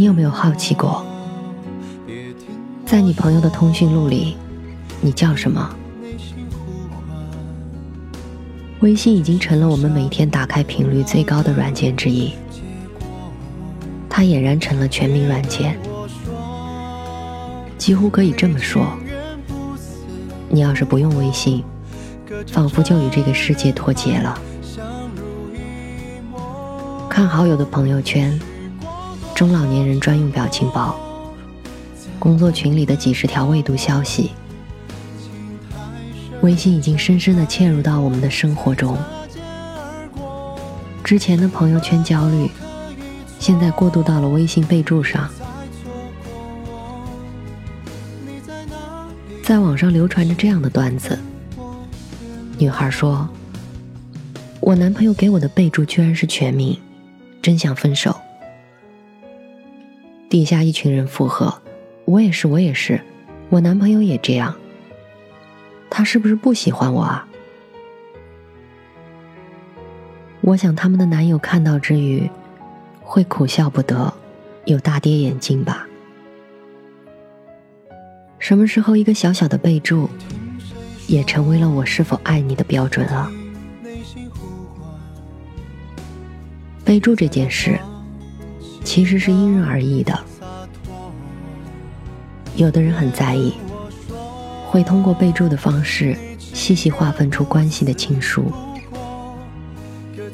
你有没有好奇过，在你朋友的通讯录里，你叫什么？微信已经成了我们每天打开频率最高的软件之一，它俨然成了全民软件。几乎可以这么说，你要是不用微信，仿佛就与这个世界脱节了。看好友的朋友圈。中老年人专用表情包，工作群里的几十条未读消息，微信已经深深的嵌入到我们的生活中。之前的朋友圈焦虑，现在过渡到了微信备注上。在网上流传着这样的段子：女孩说：“我男朋友给我的备注居然是全名，真想分手。”底下一群人附和：“我也是，我也是，我男朋友也这样。他是不是不喜欢我啊？”我想他们的男友看到之余，会苦笑不得，有大跌眼镜吧。什么时候一个小小的备注，也成为了我是否爱你的标准了？备注这件事。其实是因人而异的，有的人很在意，会通过备注的方式细细划分出关系的亲疏。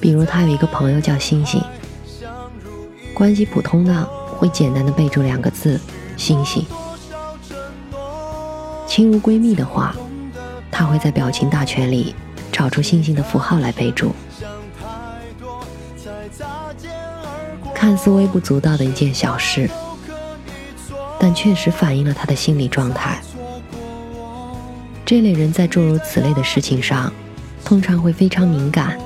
比如他有一个朋友叫星星，关系普通的会简单的备注两个字“星星”，亲如闺蜜的话，他会在表情大全里找出星星的符号来备注。看似微不足道的一件小事，但确实反映了他的心理状态。这类人在诸如此类的事情上，通常会非常敏感。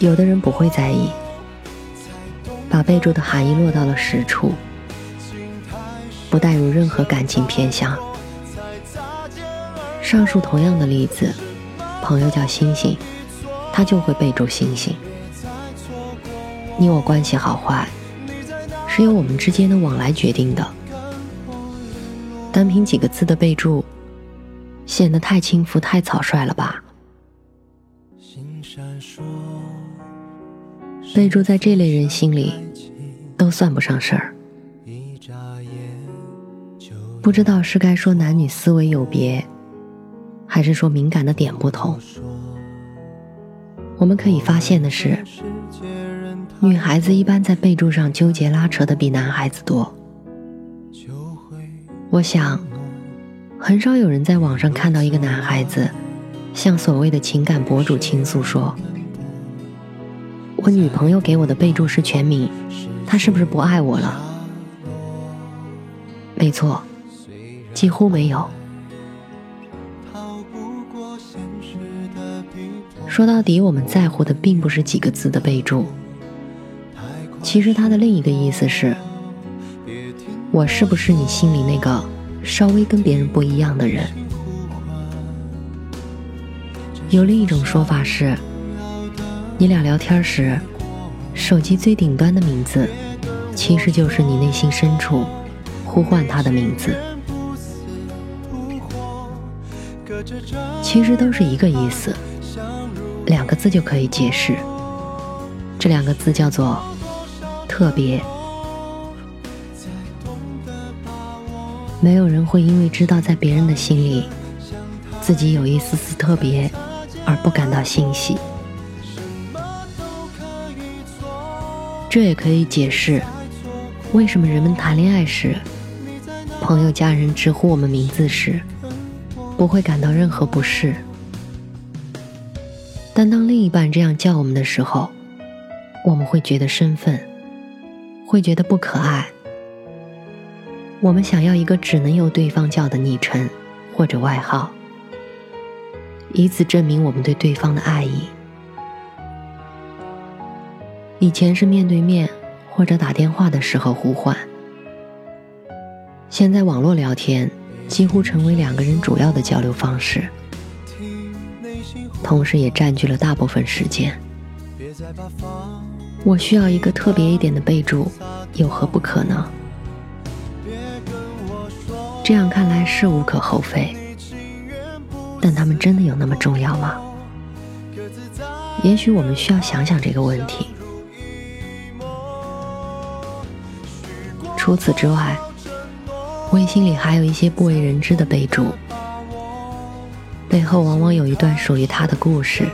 有的人不会在意，把备注的含义落到了实处，不带入任何感情偏向。上述同样的例子，朋友叫星星。他就会备注星星。你我关系好坏，是由我们之间的往来决定的。单凭几个字的备注，显得太轻浮、太草率了吧？备注在这类人心里，都算不上事儿。不知道是该说男女思维有别，还是说敏感的点不同。我们可以发现的是，女孩子一般在备注上纠结拉扯的比男孩子多。我想，很少有人在网上看到一个男孩子向所谓的情感博主倾诉说：“我女朋友给我的备注是全名，她是不是不爱我了？”没错，几乎没有。说到底，我们在乎的并不是几个字的备注。其实它的另一个意思是：我是不是你心里那个稍微跟别人不一样的人？有另一种说法是，你俩聊天时，手机最顶端的名字，其实就是你内心深处呼唤他的名字。其实都是一个意思。两个字就可以解释，这两个字叫做特别。没有人会因为知道在别人的心里，自己有一丝丝特别，而不感到欣喜。这也可以解释，为什么人们谈恋爱时，朋友、家人直呼我们名字时，不会感到任何不适。但当另一半这样叫我们的时候，我们会觉得身份，会觉得不可爱。我们想要一个只能由对方叫的昵称或者外号，以此证明我们对对方的爱意。以前是面对面或者打电话的时候呼唤，现在网络聊天几乎成为两个人主要的交流方式，同时也占据了大部分时间。我需要一个特别一点的备注，有何不可呢？这样看来是无可厚非，但他们真的有那么重要吗？也许我们需要想想这个问题。除此之外，微信里还有一些不为人知的备注，背后往往有一段属于他的故事，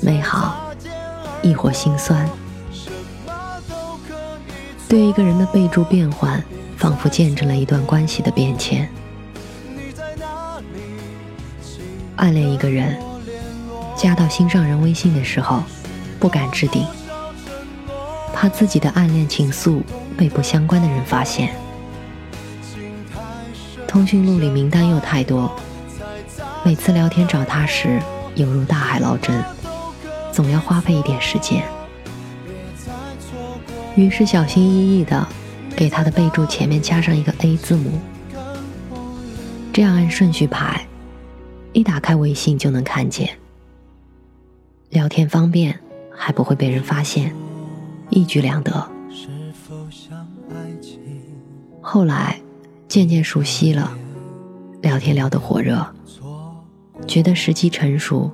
美好，亦或心酸。对一个人的备注变换。仿佛见证了一段关系的变迁。暗恋一个人，加到心上人微信的时候，不敢置顶，怕自己的暗恋情愫被不相关的人发现。通讯录里名单又太多，每次聊天找他时，犹如大海捞针，总要花费一点时间。于是小心翼翼的。给他的备注前面加上一个 A 字母，这样按顺序排，一打开微信就能看见。聊天方便，还不会被人发现，一举两得。后来渐渐熟悉了，聊天聊得火热，觉得时机成熟，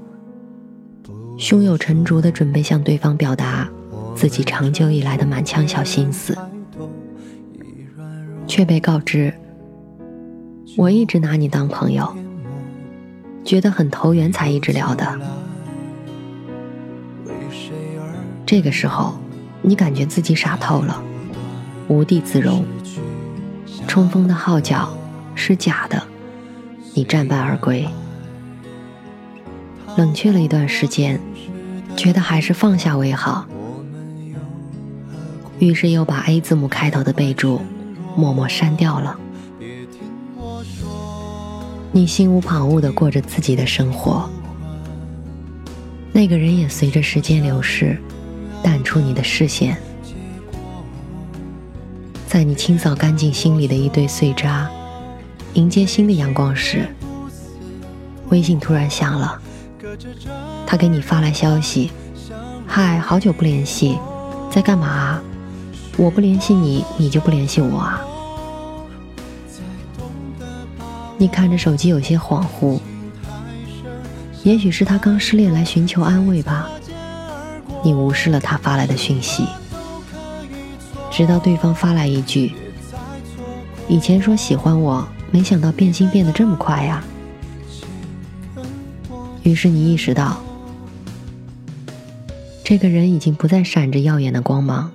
胸有成竹的准备向对方表达自己长久以来的满腔小心思。却被告知，我一直拿你当朋友，觉得很投缘才一直聊的。这个时候，你感觉自己傻透了，无地自容。冲锋的号角是假的，你战败而归。冷却了一段时间，觉得还是放下为好，于是又把 A 字母开头的备注。默默删掉了。你心无旁骛的过着自己的生活，那个人也随着时间流逝，淡出你的视线。在你清扫干净心里的一堆碎渣，迎接新的阳光时，微信突然响了，他给你发来消息：“嗨，好久不联系，在干嘛？”我不联系你，你就不联系我啊？你看着手机有些恍惚，也许是他刚失恋来寻求安慰吧。你无视了他发来的讯息，直到对方发来一句：“以前说喜欢我，没想到变心变得这么快呀。”于是你意识到，这个人已经不再闪着耀眼的光芒。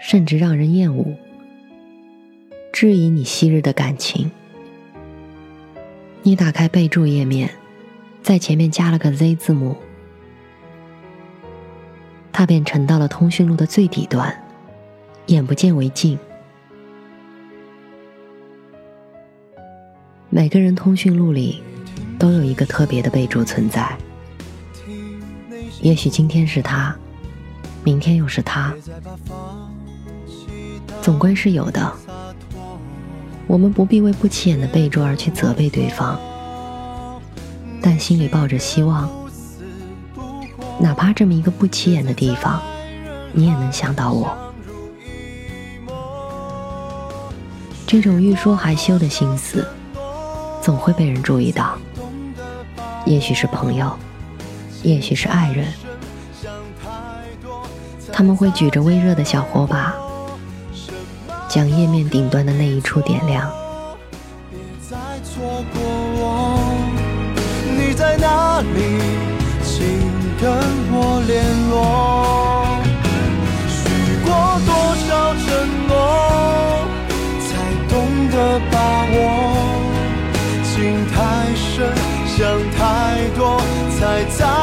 甚至让人厌恶，质疑你昔日的感情。你打开备注页面，在前面加了个 Z 字母，他便沉到了通讯录的最底端，眼不见为净。每个人通讯录里一个特别的备注存在，也许今天是他，明天又是他。总归是有的，我们不必为不起眼的备注而去责备对方，但心里抱着希望，哪怕这么一个不起眼的地方，你也能想到我。这种欲说还休的心思，总会被人注意到，也许是朋友，也许是爱人，他们会举着微热的小火把，将页面顶端的那一处点亮。你在哪里？请跟我联络。time